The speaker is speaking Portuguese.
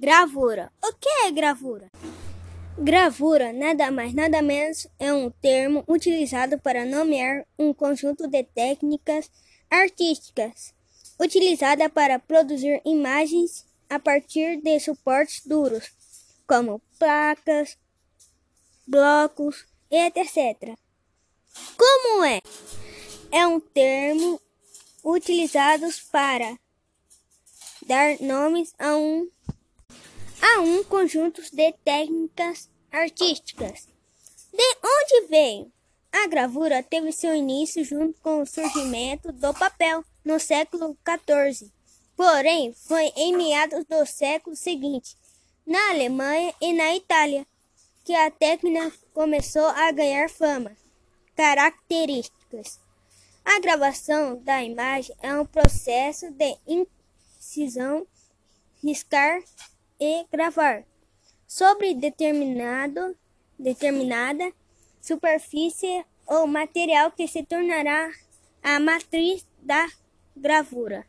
Gravura. O que é gravura? Gravura, nada mais nada menos, é um termo utilizado para nomear um conjunto de técnicas artísticas utilizada para produzir imagens a partir de suportes duros, como placas, blocos etc. Como é? É um termo utilizado para dar nomes a um a um conjunto de técnicas artísticas. De onde veio? A gravura teve seu início junto com o surgimento do papel no século XIV. Porém, foi em meados do século seguinte, na Alemanha e na Itália, que a técnica começou a ganhar fama. Características: A gravação da imagem é um processo de incisão, riscar e gravar sobre determinado, determinada superfície ou material que se tornará a matriz da gravura.